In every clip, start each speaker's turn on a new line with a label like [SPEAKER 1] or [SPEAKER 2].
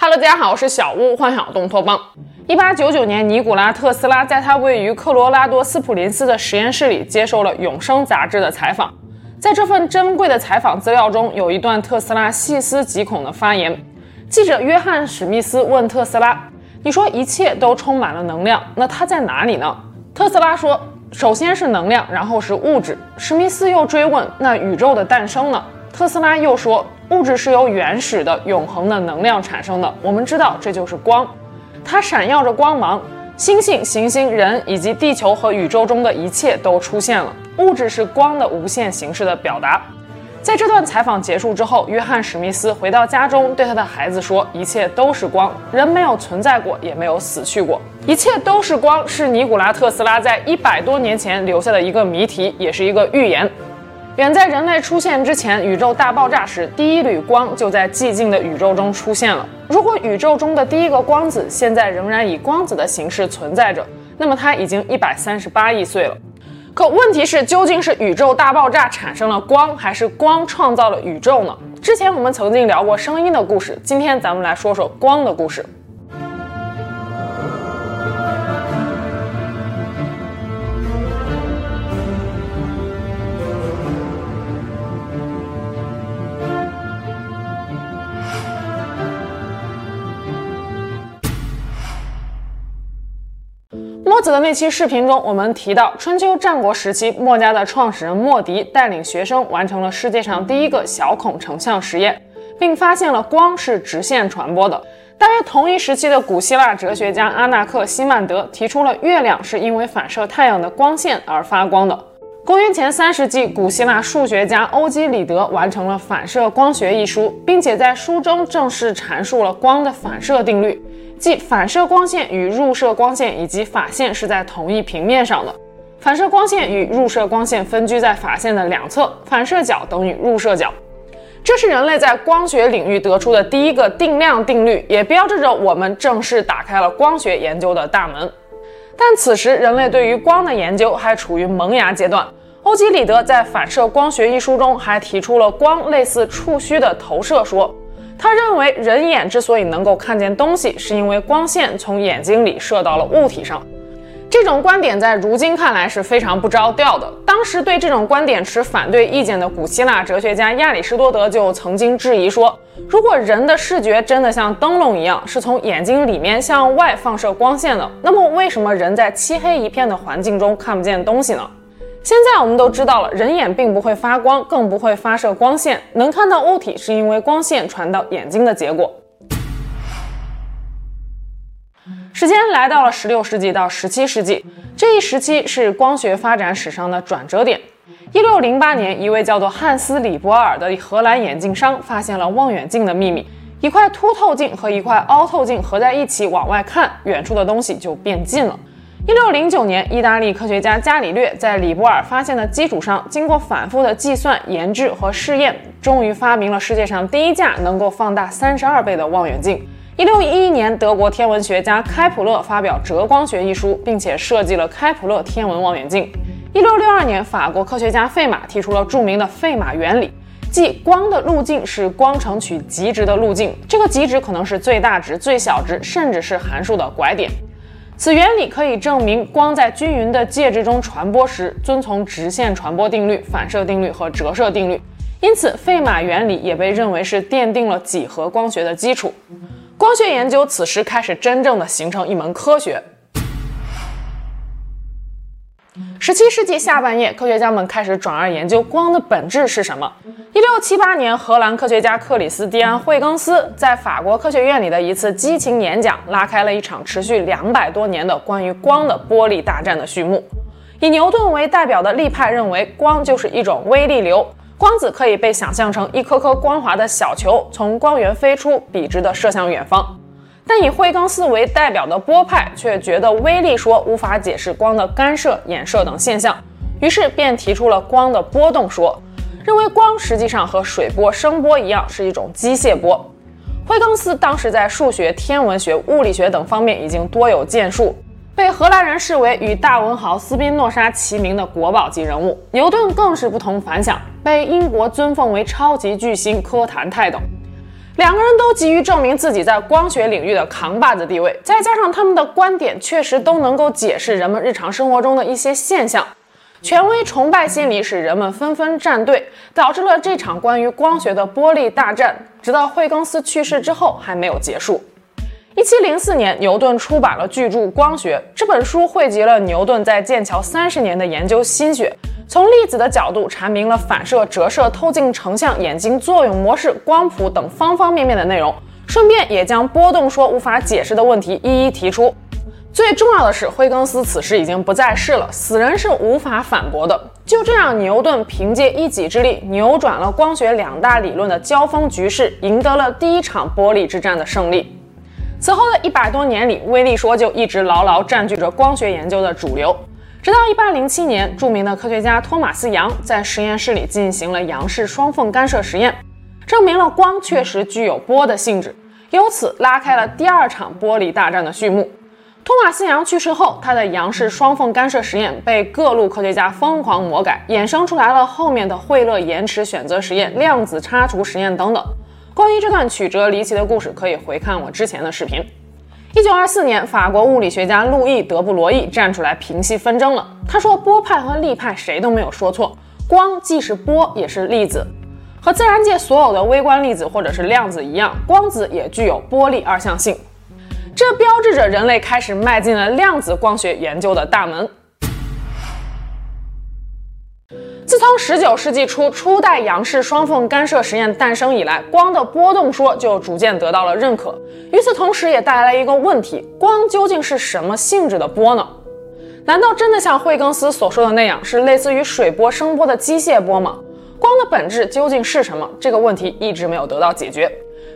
[SPEAKER 1] Hello，大家好，我是小屋幻想东托邦。一八九九年，尼古拉特斯拉在他位于科罗拉多斯普林斯的实验室里接受了《永生》杂志的采访。在这份珍贵的采访资料中，有一段特斯拉细思极恐的发言。记者约翰·史密斯问特斯拉：“你说一切都充满了能量，那它在哪里呢？”特斯拉说：“首先是能量，然后是物质。”史密斯又追问：“那宇宙的诞生呢？”特斯拉又说。物质是由原始的、永恒的能量产生的。我们知道这就是光，它闪耀着光芒。星星、行星、人以及地球和宇宙中的一切都出现了。物质是光的无限形式的表达。在这段采访结束之后，约翰·史密斯回到家中，对他的孩子说：“一切都是光，人没有存在过，也没有死去过。一切都是光，是尼古拉·特斯拉在一百多年前留下的一个谜题，也是一个预言。”远在人类出现之前，宇宙大爆炸时，第一缕光就在寂静的宇宙中出现了。如果宇宙中的第一个光子现在仍然以光子的形式存在着，那么它已经一百三十八亿岁了。可问题是，究竟是宇宙大爆炸产生了光，还是光创造了宇宙呢？之前我们曾经聊过声音的故事，今天咱们来说说光的故事。墨子的那期视频中，我们提到春秋战国时期，墨家的创始人墨翟带领学生完成了世界上第一个小孔成像实验，并发现了光是直线传播的。大约同一时期的古希腊哲学家阿纳克西曼德提出了月亮是因为反射太阳的光线而发光的。公元前三世纪，古希腊数学家欧几里得完成了《反射光学》一书，并且在书中正式阐述了光的反射定律。即反射光线与入射光线以及法线是在同一平面上的，反射光线与入射光线分居在法线的两侧，反射角等于入射角。这是人类在光学领域得出的第一个定量定律，也标志着我们正式打开了光学研究的大门。但此时，人类对于光的研究还处于萌芽阶段。欧几里得在《反射光学》一书中还提出了光类似触须的投射说。他认为，人眼之所以能够看见东西，是因为光线从眼睛里射到了物体上。这种观点在如今看来是非常不着调的。当时对这种观点持反对意见的古希腊哲学家亚里士多德就曾经质疑说：如果人的视觉真的像灯笼一样，是从眼睛里面向外放射光线的，那么为什么人在漆黑一片的环境中看不见东西呢？现在我们都知道了，人眼并不会发光，更不会发射光线。能看到物体，是因为光线传到眼睛的结果。时间来到了十六世纪到十七世纪，这一时期是光学发展史上的转折点。一六零八年，一位叫做汉斯·里伯尔的荷兰眼镜商发现了望远镜的秘密：一块凸透镜和一块凹透镜合在一起往外看，远处的东西就变近了。一六零九年，意大利科学家伽利略在里波尔发现的基础上，经过反复的计算、研制和试验，终于发明了世界上第一架能够放大三十二倍的望远镜。一六一一年，德国天文学家开普勒发表《折光学》一书，并且设计了开普勒天文望远镜。一六六二年，法国科学家费马提出了著名的费马原理，即光的路径是光程取极值的路径，这个极值可能是最大值、最小值，甚至是函数的拐点。此原理可以证明光在均匀的介质中传播时，遵从直线传播定律、反射定律和折射定律。因此，费马原理也被认为是奠定了几何光学的基础。光学研究此时开始真正的形成一门科学。十七世纪下半叶，科学家们开始转而研究光的本质是什么。一六七八年，荷兰科学家克里斯蒂安·惠更斯在法国科学院里的一次激情演讲，拉开了一场持续两百多年的关于光的玻璃大战的序幕。以牛顿为代表的力派认为，光就是一种微粒流，光子可以被想象成一颗颗光滑的小球，从光源飞出，笔直地射向远方。但以惠更斯为代表的波派却觉得微粒说无法解释光的干涉、衍射等现象，于是便提出了光的波动说，认为光实际上和水波、声波一样是一种机械波。惠更斯当时在数学、天文学、物理学等方面已经多有建树，被荷兰人视为与大文豪斯宾诺莎齐名的国宝级人物。牛顿更是不同凡响，被英国尊奉为超级巨星、科坛泰斗。两个人都急于证明自己在光学领域的扛把子地位，再加上他们的观点确实都能够解释人们日常生活中的一些现象，权威崇拜心理使人们纷纷站队，导致了这场关于光学的玻璃大战，直到惠更斯去世之后还没有结束。一七零四年，牛顿出版了巨著《光学》，这本书汇集了牛顿在剑桥三十年的研究心血。从粒子的角度阐明了反射、折射、透镜、成像、眼睛作用模式、光谱等方方面面的内容，顺便也将波动说无法解释的问题一一提出。最重要的是，惠更斯此时已经不在世了，死人是无法反驳的。就这样，牛顿凭借一己之力扭转了光学两大理论的交锋局势，赢得了第一场玻璃之战的胜利。此后的一百多年里，微粒说就一直牢牢占据着光学研究的主流。直到一八零七年，著名的科学家托马斯·杨在实验室里进行了杨氏双缝干涉实验，证明了光确实具有波的性质，由此拉开了第二场玻璃大战的序幕。托马斯·杨去世后，他的杨氏双缝干涉实验被各路科学家疯狂魔改，衍生出来了后面的惠勒延迟选择实验、量子插除实验等等。关于这段曲折离奇的故事，可以回看我之前的视频。一九二四年，法国物理学家路易·德布罗意站出来平息纷争了。他说：“波派和粒派谁都没有说错，光既是波也是粒子，和自然界所有的微观粒子或者是量子一样，光子也具有波粒二象性。这标志着人类开始迈进了量子光学研究的大门。”自从十九世纪初初代杨氏双缝干涉实验诞生以来，光的波动说就逐渐得到了认可。与此同时，也带来了一个问题：光究竟是什么性质的波呢？难道真的像惠更斯所说的那样，是类似于水波、声波的机械波吗？光的本质究竟是什么？这个问题一直没有得到解决。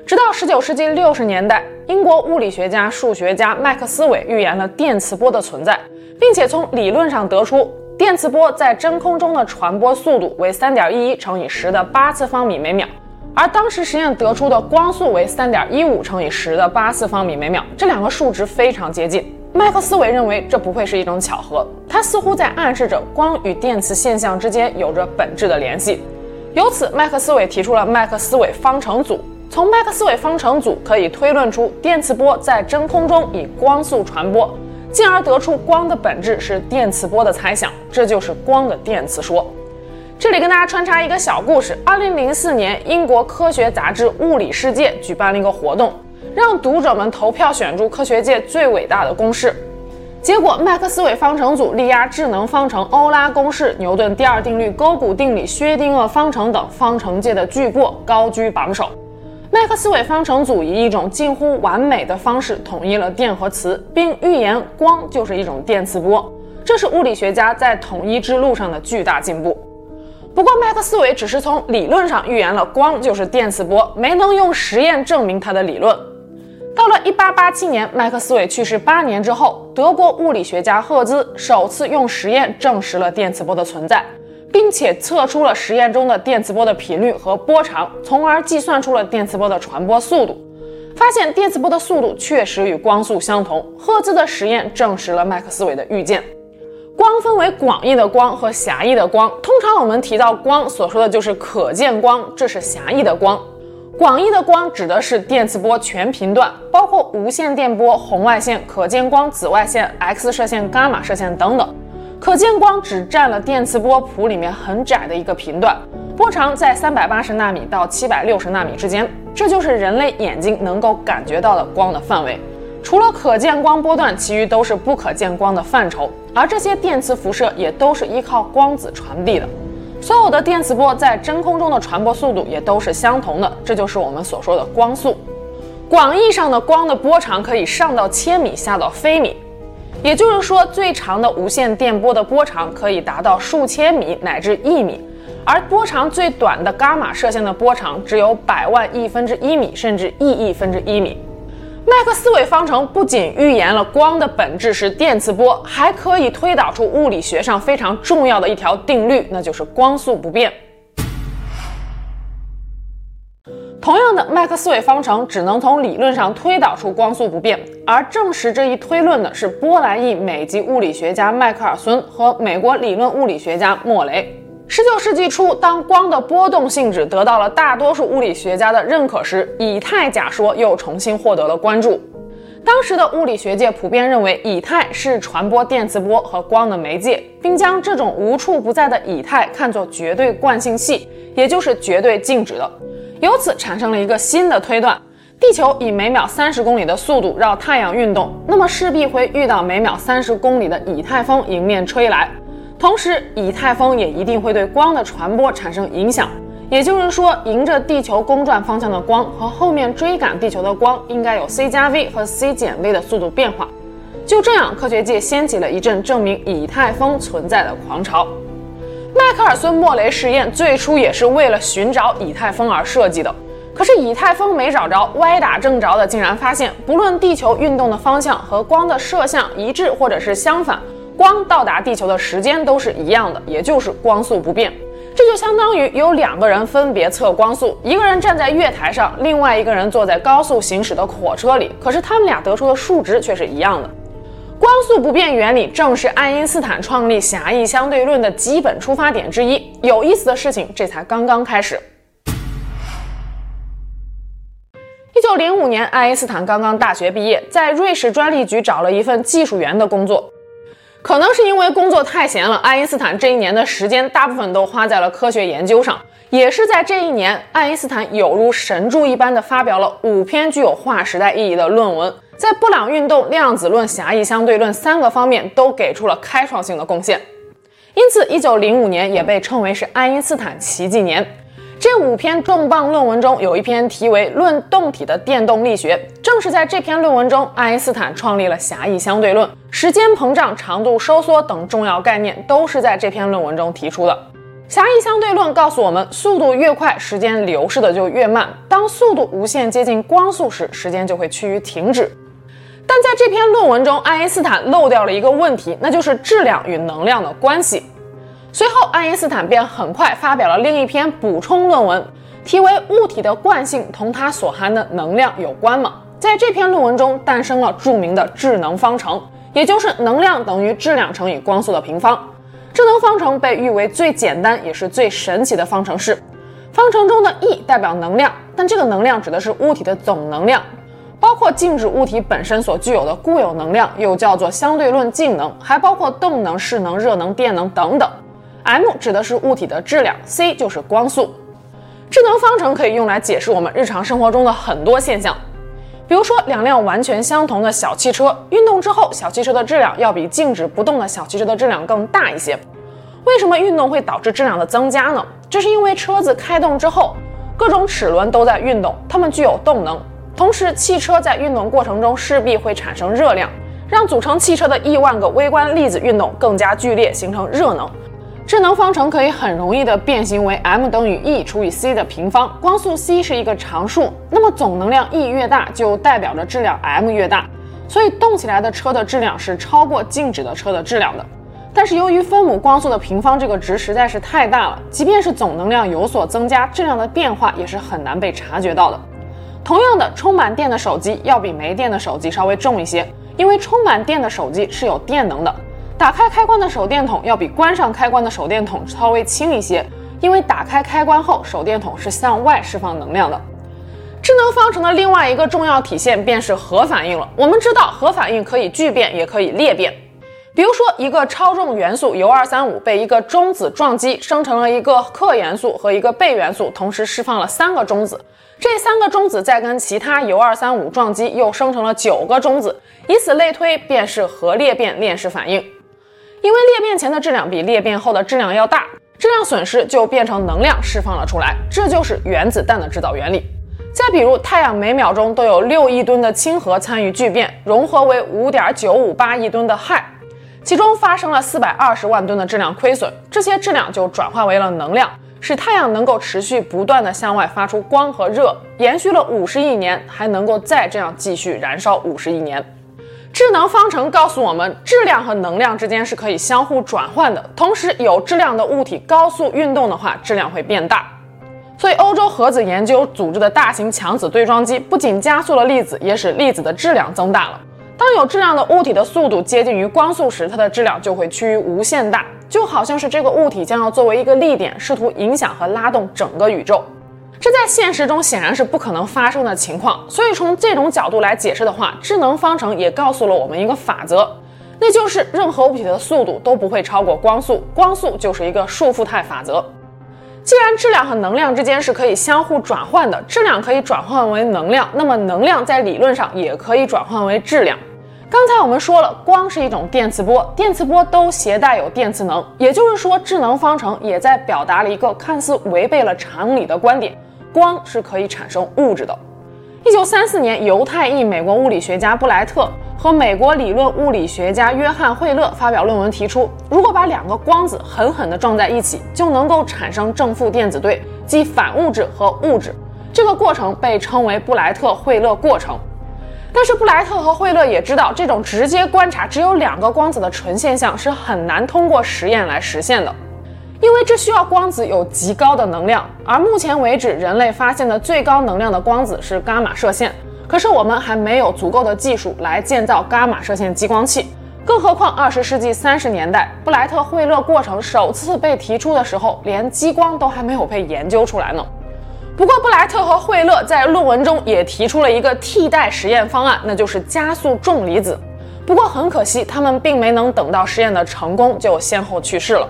[SPEAKER 1] 直到十九世纪六十年代，英国物理学家、数学家麦克斯韦预言了电磁波的存在，并且从理论上得出。电磁波在真空中的传播速度为三点一一乘以十的八次方米每秒，而当时实验得出的光速为三点一五乘以十的八次方米每秒，这两个数值非常接近。麦克斯韦认为这不会是一种巧合，他似乎在暗示着光与电磁现象之间有着本质的联系。由此，麦克斯韦提出了麦克斯韦方程组。从麦克斯韦方程组可以推论出电磁波在真空中以光速传播。进而得出光的本质是电磁波的猜想，这就是光的电磁说。这里跟大家穿插一个小故事：二零零四年，英国科学杂志《物理世界》举办了一个活动，让读者们投票选出科学界最伟大的公式。结果，麦克斯韦方程组力压智能方程、欧拉公式、牛顿第二定律、勾股定理、薛定谔方程等方程界的巨擘高居榜首。麦克斯韦方程组以一种近乎完美的方式统一了电和磁，并预言光就是一种电磁波，这是物理学家在统一之路上的巨大进步。不过，麦克斯韦只是从理论上预言了光就是电磁波，没能用实验证明他的理论。到了1887年，麦克斯韦去世八年之后，德国物理学家赫兹首次用实验证实了电磁波的存在。并且测出了实验中的电磁波的频率和波长，从而计算出了电磁波的传播速度。发现电磁波的速度确实与光速相同。赫兹的实验证实了麦克斯韦的预见。光分为广义的光和狭义的光。通常我们提到光所说的就是可见光，这是狭义的光。广义的光指的是电磁波全频段，包括无线电波、红外线、可见光、紫外线、X 射线、伽马射线等等。可见光只占了电磁波谱里面很窄的一个频段，波长在三百八十纳米到七百六十纳米之间，这就是人类眼睛能够感觉到的光的范围。除了可见光波段，其余都是不可见光的范畴。而这些电磁辐射也都是依靠光子传递的。所有的电磁波在真空中的传播速度也都是相同的，这就是我们所说的光速。广义上的光的波长可以上到千米，下到飞米。也就是说，最长的无线电波的波长可以达到数千米乃至亿米，而波长最短的伽马射线的波长只有百万亿分之一米，甚至亿亿分之一米。麦克斯韦方程不仅预言了光的本质是电磁波，还可以推导出物理学上非常重要的一条定律，那就是光速不变。同样的，麦克斯韦方程只能从理论上推导出光速不变，而证实这一推论的是波兰裔美籍物理学家迈克尔孙和美国理论物理学家莫雷。十九世纪初，当光的波动性质得到了大多数物理学家的认可时，以太假说又重新获得了关注。当时的物理学界普遍认为，以太是传播电磁波和光的媒介，并将这种无处不在的以太看作绝对惯性系，也就是绝对静止的。由此产生了一个新的推断：地球以每秒三十公里的速度绕太阳运动，那么势必会遇到每秒三十公里的以太风迎面吹来。同时，以太风也一定会对光的传播产生影响。也就是说，迎着地球公转方向的光和后面追赶地球的光应该有 c 加 v 和 c 减 v 的速度变化。就这样，科学界掀起了一阵证明以太风存在的狂潮。迈克尔孙莫雷实验最初也是为了寻找以太风而设计的，可是以太风没找着，歪打正着的竟然发现，不论地球运动的方向和光的射向一致，或者是相反。光到达地球的时间都是一样的，也就是光速不变。这就相当于有两个人分别测光速，一个人站在月台上，另外一个人坐在高速行驶的火车里，可是他们俩得出的数值却是一样的。光速不变原理正是爱因斯坦创立狭义相对论的基本出发点之一。有意思的事情，这才刚刚开始。一九零五年，爱因斯坦刚刚大学毕业，在瑞士专利局找了一份技术员的工作。可能是因为工作太闲了，爱因斯坦这一年的时间大部分都花在了科学研究上。也是在这一年，爱因斯坦有如神助一般的发表了五篇具有划时代意义的论文，在布朗运动、量子论、狭义相对论三个方面都给出了开创性的贡献。因此，一九零五年也被称为是爱因斯坦奇迹年。这五篇重磅论文中，有一篇题为《论动体的电动力学》。正是在这篇论文中，爱因斯坦创立了狭义相对论，时间膨胀、长度收缩等重要概念都是在这篇论文中提出的。狭义相对论告诉我们，速度越快，时间流逝的就越慢。当速度无限接近光速时，时间就会趋于停止。但在这篇论文中，爱因斯坦漏掉了一个问题，那就是质量与能量的关系。随后，爱因斯坦便很快发表了另一篇补充论文，题为《物体的惯性同它所含的能量有关吗》。在这篇论文中，诞生了著名的质能方程，也就是能量等于质量乘以光速的平方。质能方程被誉为最简单也是最神奇的方程式。方程中的 E 代表能量，但这个能量指的是物体的总能量，包括静止物体本身所具有的固有能量，又叫做相对论静能，还包括动能、势能、热能、电能等等。M 指的是物体的质量，c 就是光速。质能方程可以用来解释我们日常生活中的很多现象，比如说两辆完全相同的小汽车运动之后，小汽车的质量要比静止不动的小汽车的质量更大一些。为什么运动会导致质量的增加呢？这是因为车子开动之后，各种齿轮都在运动，它们具有动能，同时汽车在运动过程中势必会产生热量，让组成汽车的亿万个微观粒子运动更加剧烈，形成热能。智能方程可以很容易的变形为 m 等于 e 除以 c 的平方，光速 c 是一个常数，那么总能量 E 越大，就代表着质量 m 越大，所以动起来的车的质量是超过静止的车的质量的。但是由于分母光速的平方这个值实在是太大了，即便是总能量有所增加，质量的变化也是很难被察觉到的。同样的，充满电的手机要比没电的手机稍微重一些，因为充满电的手机是有电能的。打开开关的手电筒要比关上开关的手电筒稍微轻一些，因为打开开关后，手电筒是向外释放能量的。智能方程的另外一个重要体现便是核反应了。我们知道核反应可以聚变，也可以裂变。比如说，一个超重元素铀二三五被一个中子撞击，生成了一个氪元素和一个钡元素，同时释放了三个中子。这三个中子再跟其他铀二三五撞击，又生成了九个中子。以此类推，便是核裂变链式反应。因为裂变前的质量比裂变后的质量要大，质量损失就变成能量释放了出来，这就是原子弹的制造原理。再比如，太阳每秒钟都有六亿吨的氢核参与聚变，融合为五点九五八亿吨的氦，其中发生了四百二十万吨的质量亏损，这些质量就转化为了能量，使太阳能够持续不断地向外发出光和热，延续了五十亿年，还能够再这样继续燃烧五十亿年。智能方程告诉我们，质量和能量之间是可以相互转换的。同时，有质量的物体高速运动的话，质量会变大。所以，欧洲核子研究组织的大型强子对撞机不仅加速了粒子，也使粒子的质量增大了。当有质量的物体的速度接近于光速时，它的质量就会趋于无限大，就好像是这个物体将要作为一个力点，试图影响和拉动整个宇宙。这在现实中显然是不可能发生的情况。所以从这种角度来解释的话，智能方程也告诉了我们一个法则，那就是任何物体的速度都不会超过光速，光速就是一个束缚态法则。既然质量和能量之间是可以相互转换的，质量可以转换为能量，那么能量在理论上也可以转换为质量。刚才我们说了，光是一种电磁波，电磁波都携带有电磁能，也就是说，智能方程也在表达了一个看似违背了常理的观点：光是可以产生物质的。一九三四年，犹太裔美国物理学家布莱特。和美国理论物理学家约翰惠勒发表论文提出，如果把两个光子狠狠地撞在一起，就能够产生正负电子对，即反物质和物质。这个过程被称为布莱特惠勒过程。但是布莱特和惠勒也知道，这种直接观察只有两个光子的纯现象是很难通过实验来实现的，因为这需要光子有极高的能量，而目前为止人类发现的最高能量的光子是伽马射线。可是我们还没有足够的技术来建造伽马射线激光器，更何况二十世纪三十年代布莱特惠勒过程首次被提出的时候，连激光都还没有被研究出来呢。不过布莱特和惠勒在论文中也提出了一个替代实验方案，那就是加速重离子。不过很可惜，他们并没能等到实验的成功，就先后去世了。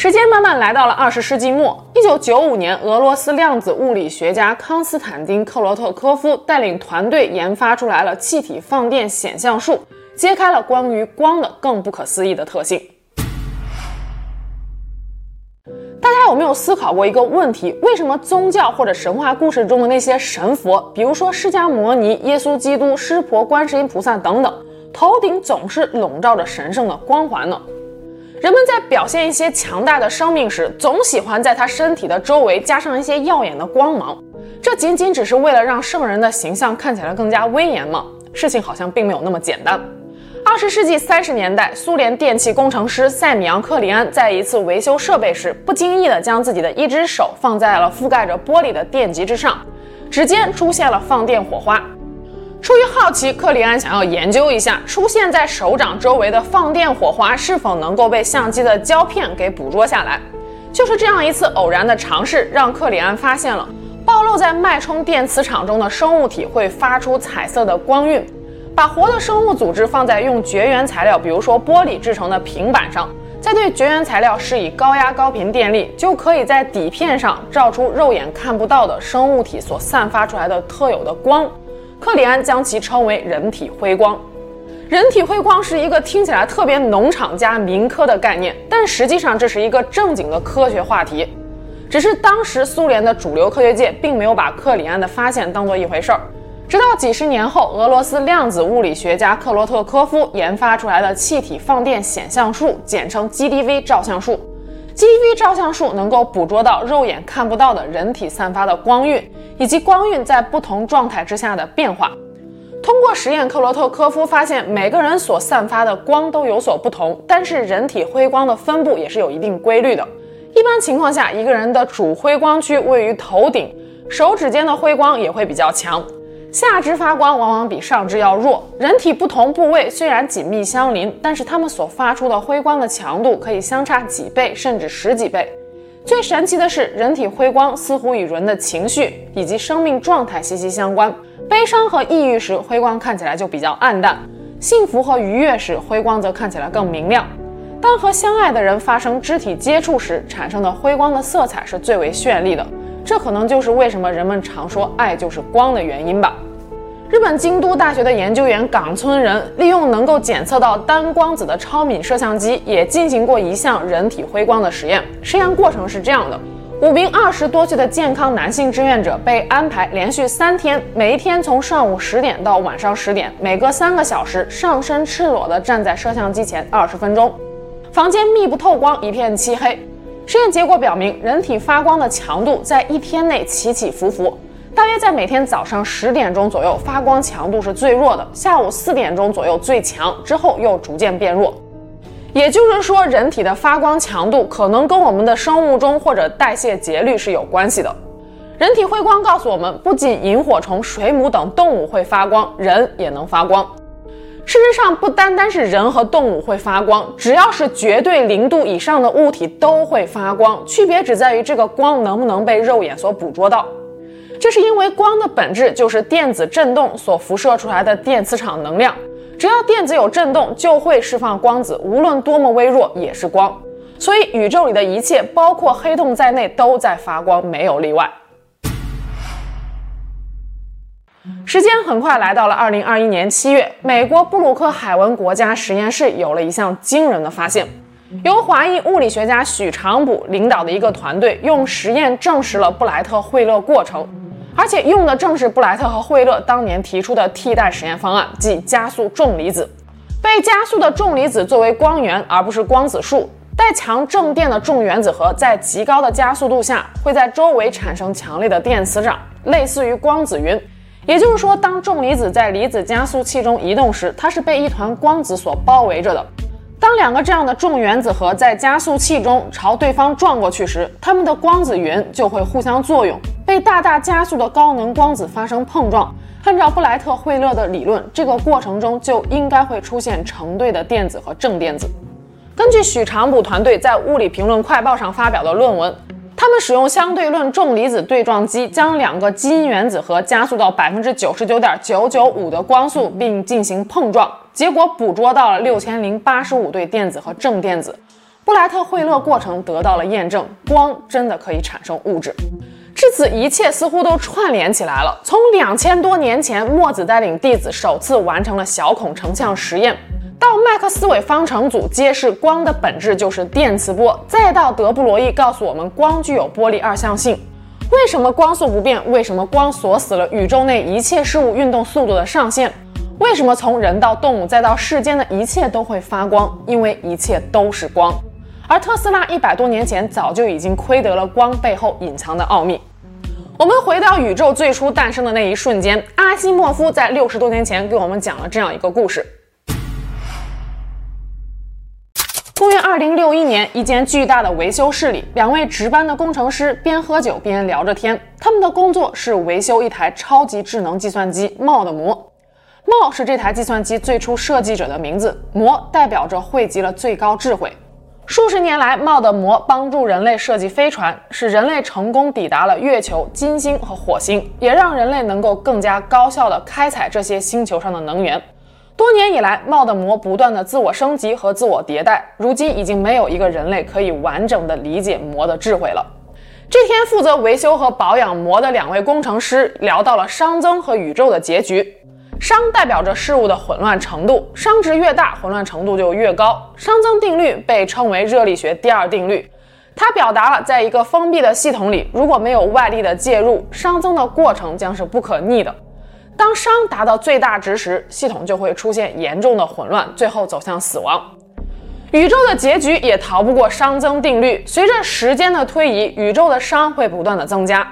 [SPEAKER 1] 时间慢慢来到了二十世纪末，一九九五年，俄罗斯量子物理学家康斯坦丁·克罗特科夫带领团队研发出来了气体放电显像术，揭开了关于光的更不可思议的特性。大家有没有思考过一个问题？为什么宗教或者神话故事中的那些神佛，比如说释迦牟尼、耶稣基督、湿婆、观世音菩萨等等，头顶总是笼罩着神圣的光环呢？人们在表现一些强大的生命时，总喜欢在他身体的周围加上一些耀眼的光芒。这仅仅只是为了让圣人的形象看起来更加威严吗？事情好像并没有那么简单。二十世纪三十年代，苏联电气工程师塞米扬·克里安在一次维修设备时，不经意地将自己的一只手放在了覆盖着玻璃的电极之上，指尖出现了放电火花。出于好奇，克里安想要研究一下出现在手掌周围的放电火花是否能够被相机的胶片给捕捉下来。就是这样一次偶然的尝试，让克里安发现了暴露在脉冲电磁场中的生物体会发出彩色的光晕。把活的生物组织放在用绝缘材料，比如说玻璃制成的平板上，再对绝缘材料施以高压高频电力，就可以在底片上照出肉眼看不到的生物体所散发出来的特有的光。克里安将其称为人体辉光。人体辉光是一个听起来特别农场加民科的概念，但实际上这是一个正经的科学话题。只是当时苏联的主流科学界并没有把克里安的发现当做一回事儿。直到几十年后，俄罗斯量子物理学家克罗特科夫研发出来的气体放电显像术，简称 GDV 照相术。GDV 照相术能够捕捉到肉眼看不到的人体散发的光晕，以及光晕在不同状态之下的变化。通过实验，克罗特科夫发现每个人所散发的光都有所不同，但是人体辉光的分布也是有一定规律的。一般情况下，一个人的主辉光区位于头顶，手指间的辉光也会比较强。下肢发光往往比上肢要弱。人体不同部位虽然紧密相邻，但是它们所发出的辉光的强度可以相差几倍，甚至十几倍。最神奇的是，人体辉光似乎与人的情绪以及生命状态息息相关。悲伤和抑郁时，辉光看起来就比较暗淡；幸福和愉悦时，辉光则看起来更明亮。当和相爱的人发生肢体接触时，产生的辉光的色彩是最为绚丽的。这可能就是为什么人们常说爱就是光的原因吧。日本京都大学的研究员冈村人利用能够检测到单光子的超敏摄像机，也进行过一项人体辉光的实验。实验过程是这样的：五名二十多岁的健康男性志愿者被安排连续三天，每一天从上午十点到晚上十点，每隔三个小时上身赤裸地站在摄像机前二十分钟。房间密不透光，一片漆黑。实验结果表明，人体发光的强度在一天内起起伏伏，大约在每天早上十点钟左右，发光强度是最弱的；下午四点钟左右最强，之后又逐渐变弱。也就是说，人体的发光强度可能跟我们的生物钟或者代谢节律是有关系的。人体辉光告诉我们，不仅萤火虫、水母等动物会发光，人也能发光。事实上，不单单是人和动物会发光，只要是绝对零度以上的物体都会发光，区别只在于这个光能不能被肉眼所捕捉到。这是因为光的本质就是电子振动所辐射出来的电磁场能量，只要电子有振动，就会释放光子，无论多么微弱也是光。所以，宇宙里的一切，包括黑洞在内，都在发光，没有例外。时间很快来到了二零二一年七月，美国布鲁克海文国家实验室有了一项惊人的发现，由华裔物理学家许长卜领导的一个团队用实验证实了布莱特惠勒过程，而且用的正是布莱特和惠勒当年提出的替代实验方案，即加速重离子。被加速的重离子作为光源，而不是光子束，带强正电的重原子核在极高的加速度下会在周围产生强烈的电磁场，类似于光子云。也就是说，当重离子在离子加速器中移动时，它是被一团光子所包围着的。当两个这样的重原子核在加速器中朝对方撞过去时，它们的光子云就会互相作用，被大大加速的高能光子发生碰撞。按照布莱特惠勒的理论，这个过程中就应该会出现成对的电子和正电子。根据许长卜团队在《物理评论快报》上发表的论文。他们使用相对论重离子对撞机，将两个基因原子核加速到百分之九十九点九九五的光速，并进行碰撞，结果捕捉到了六千零八十五对电子和正电子。布莱特惠勒过程得到了验证，光真的可以产生物质。至此，一切似乎都串联起来了。从两千多年前，墨子带领弟子首次完成了小孔成像实验。到麦克斯韦方程组揭示光的本质就是电磁波，再到德布罗意告诉我们光具有波粒二象性。为什么光速不变？为什么光锁死了宇宙内一切事物运动速度的上限？为什么从人到动物再到世间的一切都会发光？因为一切都是光。而特斯拉一百多年前早就已经窥得了光背后隐藏的奥秘。我们回到宇宙最初诞生的那一瞬间，阿西莫夫在六十多年前给我们讲了这样一个故事。公元二零六一年，一间巨大的维修室里，两位值班的工程师边喝酒边聊着天。他们的工作是维修一台超级智能计算机“猫的帽”。是这台计算机最初设计者的名字，骡代表着汇集了最高智慧。数十年来，帽的骡帮助人类设计飞船，使人类成功抵达了月球、金星和火星，也让人类能够更加高效地开采这些星球上的能源。多年以来，帽的骡不断的自我升级和自我迭代，如今已经没有一个人类可以完整的理解骡的智慧了。这天，负责维修和保养骡的两位工程师聊到了熵增和宇宙的结局。熵代表着事物的混乱程度，熵值越大，混乱程度就越高。熵增定律被称为热力学第二定律，它表达了在一个封闭的系统里，如果没有外力的介入，熵增的过程将是不可逆的。当熵达到最大值时，系统就会出现严重的混乱，最后走向死亡。宇宙的结局也逃不过熵增定律。随着时间的推移，宇宙的熵会不断的增加，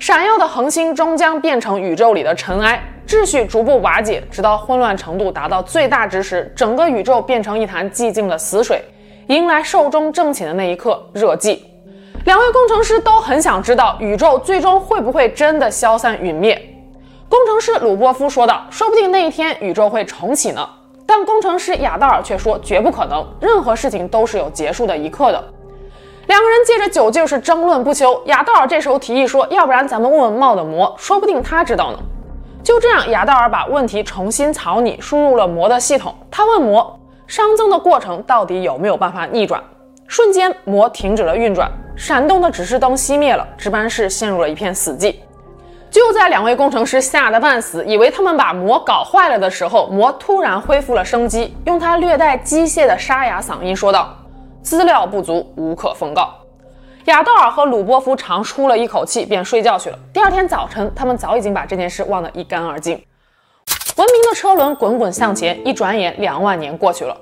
[SPEAKER 1] 闪耀的恒星终将变成宇宙里的尘埃，秩序逐步瓦解，直到混乱程度达到最大值时，整个宇宙变成一潭寂静的死水，迎来寿终正寝的那一刻——热寂。两位工程师都很想知道，宇宙最终会不会真的消散陨灭。工程师鲁波夫说道：“说不定那一天宇宙会重启呢。”但工程师亚道尔却说：“绝不可能，任何事情都是有结束的一刻的。”两个人借着酒劲是争论不休。亚道尔这时候提议说：“要不然咱们问问茂的魔，说不定他知道呢。”就这样，亚道尔把问题重新草拟，输入了魔的系统。他问魔：“熵增的过程到底有没有办法逆转？”瞬间，魔停止了运转，闪动的指示灯熄灭了，值班室陷入了一片死寂。就在两位工程师吓得半死，以为他们把魔搞坏了的时候，魔突然恢复了生机，用他略带机械的沙哑嗓音说道：“资料不足，无可奉告。”亚道尔和鲁波夫长出了一口气，便睡觉去了。第二天早晨，他们早已经把这件事忘得一干二净。文明的车轮滚滚向前，一转眼两万年过去了。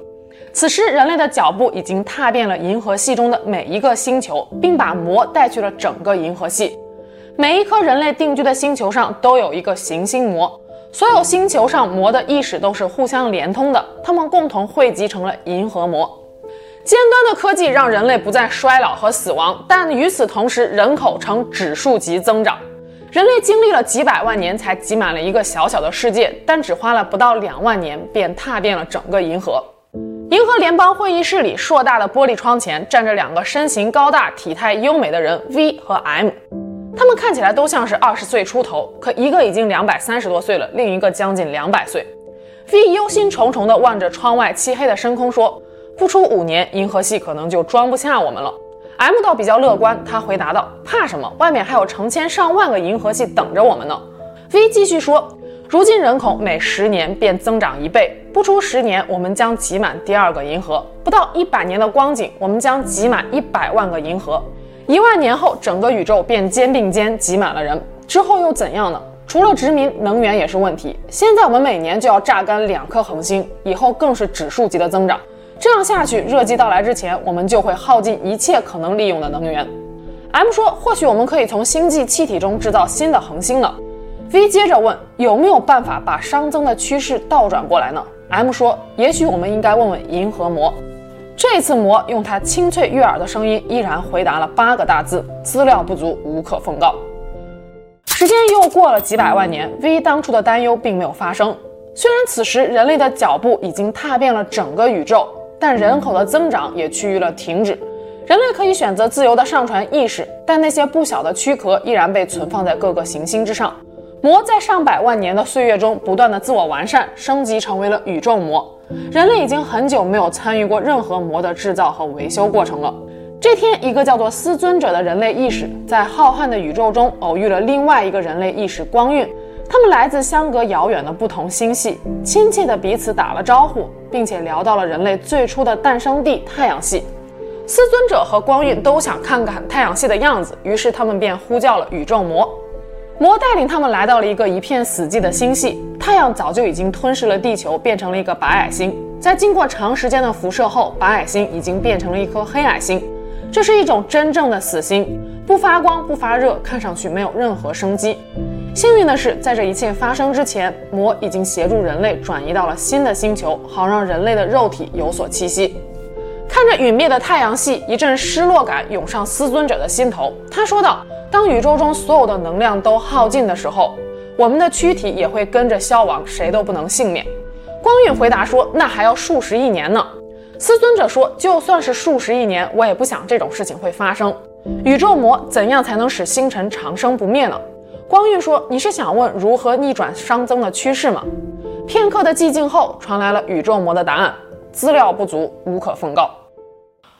[SPEAKER 1] 此时，人类的脚步已经踏遍了银河系中的每一个星球，并把魔带去了整个银河系。每一颗人类定居的星球上都有一个行星魔，所有星球上魔的意识都是互相连通的，它们共同汇集成了银河魔。尖端的科技让人类不再衰老和死亡，但与此同时，人口呈指数级增长。人类经历了几百万年才挤满了一个小小的世界，但只花了不到两万年便踏遍了整个银河。银河联邦会议室里，硕大的玻璃窗前站着两个身形高大、体态优美的人 V 和 M。他们看起来都像是二十岁出头，可一个已经两百三十多岁了，另一个将近两百岁。V 忧心忡忡地望着窗外漆黑的深空，说：“不出五年，银河系可能就装不下我们了。”M 倒比较乐观，他回答道：“怕什么？外面还有成千上万个银河系等着我们呢。”V 继续说。如今人口每十年便增长一倍，不出十年，我们将挤满第二个银河；不到一百年的光景，我们将挤满一百万个银河；一万年后，整个宇宙便肩并肩挤满了人。之后又怎样呢？除了殖民，能源也是问题。现在我们每年就要榨干两颗恒星，以后更是指数级的增长。这样下去，热机到来之前，我们就会耗尽一切可能利用的能源。M 说：“或许我们可以从星际气体中制造新的恒星呢。” V 接着问：“有没有办法把熵增的趋势倒转过来呢？”M 说：“也许我们应该问问银河魔。”这次魔用他清脆悦耳的声音依然回答了八个大字：“资料不足，无可奉告。”时间又过了几百万年，V 当初的担忧并没有发生。虽然此时人类的脚步已经踏遍了整个宇宙，但人口的增长也趋于了停止。人类可以选择自由的上传意识，但那些不小的躯壳依然被存放在各个行星之上。魔在上百万年的岁月中不断的自我完善，升级成为了宇宙魔。人类已经很久没有参与过任何魔的制造和维修过程了。这天，一个叫做思尊者的人类意识在浩瀚的宇宙中偶遇了另外一个人类意识光晕。他们来自相隔遥远的不同星系，亲切的彼此打了招呼，并且聊到了人类最初的诞生地太阳系。思尊者和光晕都想看看太阳系的样子，于是他们便呼叫了宇宙魔。魔带领他们来到了一个一片死寂的星系，太阳早就已经吞噬了地球，变成了一个白矮星。在经过长时间的辐射后，白矮星已经变成了一颗黑矮星。这是一种真正的死星，不发光，不发热，看上去没有任何生机。幸运的是，在这一切发生之前，魔已经协助人类转移到了新的星球，好让人类的肉体有所栖息。看着陨灭的太阳系，一阵失落感涌上思尊者的心头。他说道。当宇宙中所有的能量都耗尽的时候，我们的躯体也会跟着消亡，谁都不能幸免。光晕回答说：“那还要数十亿年呢。”思尊者说：“就算是数十亿年，我也不想这种事情会发生。宇宙魔怎样才能使星辰长生不灭呢？”光晕说：“你是想问如何逆转熵增的趋势吗？”片刻的寂静后，传来了宇宙魔的答案：“资料不足，无可奉告。”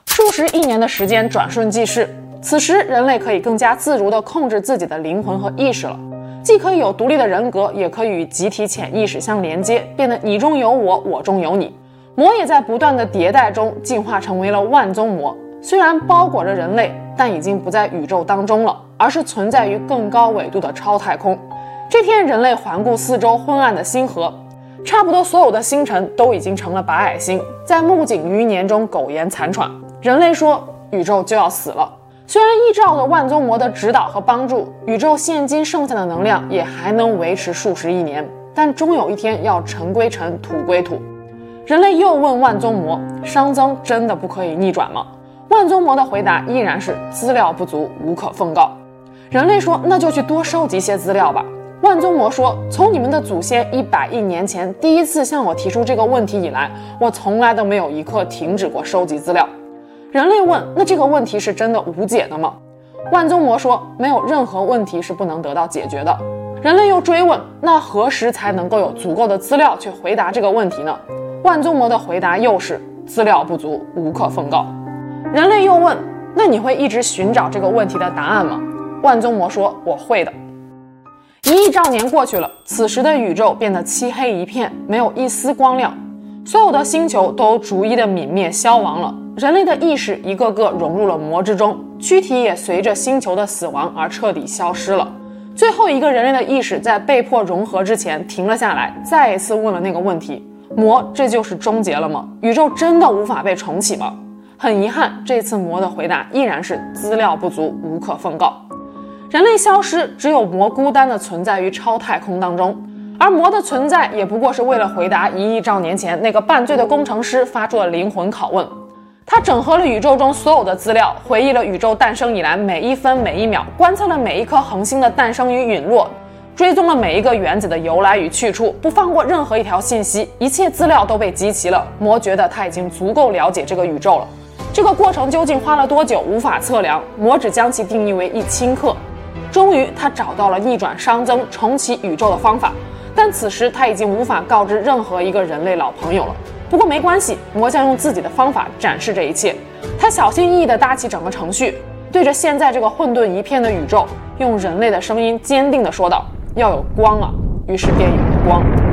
[SPEAKER 1] 数十亿年的时间转瞬即逝。此时，人类可以更加自如地控制自己的灵魂和意识了，既可以有独立的人格，也可以与集体潜意识相连接，变得你中有我，我中有你。魔也在不断的迭代中进化成为了万宗魔，虽然包裹着人类，但已经不在宇宙当中了，而是存在于更高纬度的超太空。这天，人类环顾四周昏暗的星河，差不多所有的星辰都已经成了白矮星，在幕景余年中苟延残喘。人类说，宇宙就要死了。虽然依照着万宗魔的指导和帮助，宇宙现今剩下的能量也还能维持数十亿年，但终有一天要尘归尘，土归土。人类又问万宗魔：“熵增真的不可以逆转吗？”万宗魔的回答依然是：“资料不足，无可奉告。”人类说：“那就去多收集些资料吧。”万宗魔说：“从你们的祖先一百亿年前第一次向我提出这个问题以来，我从来都没有一刻停止过收集资料。”人类问：“那这个问题是真的无解的吗？”万宗魔说：“没有任何问题是不能得到解决的。”人类又追问：“那何时才能够有足够的资料去回答这个问题呢？”万宗魔的回答又是：“资料不足，无可奉告。”人类又问：“那你会一直寻找这个问题的答案吗？”万宗魔说：“我会的。”一亿兆年过去了，此时的宇宙变得漆黑一片，没有一丝光亮，所有的星球都逐一的泯灭消亡了。人类的意识一个个融入了魔之中，躯体也随着星球的死亡而彻底消失了。最后一个人类的意识在被迫融合之前停了下来，再一次问了那个问题：魔，这就是终结了吗？宇宙真的无法被重启吗？很遗憾，这次魔的回答依然是资料不足，无可奉告。人类消失，只有魔孤单的存在于超太空当中，而魔的存在也不过是为了回答一亿兆年前那个半醉的工程师发出的灵魂拷问。他整合了宇宙中所有的资料，回忆了宇宙诞生以来每一分每一秒，观测了每一颗恒星的诞生与陨落，追踪了每一个原子的由来与去处，不放过任何一条信息。一切资料都被集齐了。魔觉得他已经足够了解这个宇宙了。这个过程究竟花了多久，无法测量。魔只将其定义为一千克。终于，他找到了逆转熵增、重启宇宙的方法。但此时他已经无法告知任何一个人类老朋友了。不过没关系，魔将用自己的方法展示这一切。他小心翼翼地搭起整个程序，对着现在这个混沌一片的宇宙，用人类的声音坚定地说道：“要有光啊！”于是便有了光。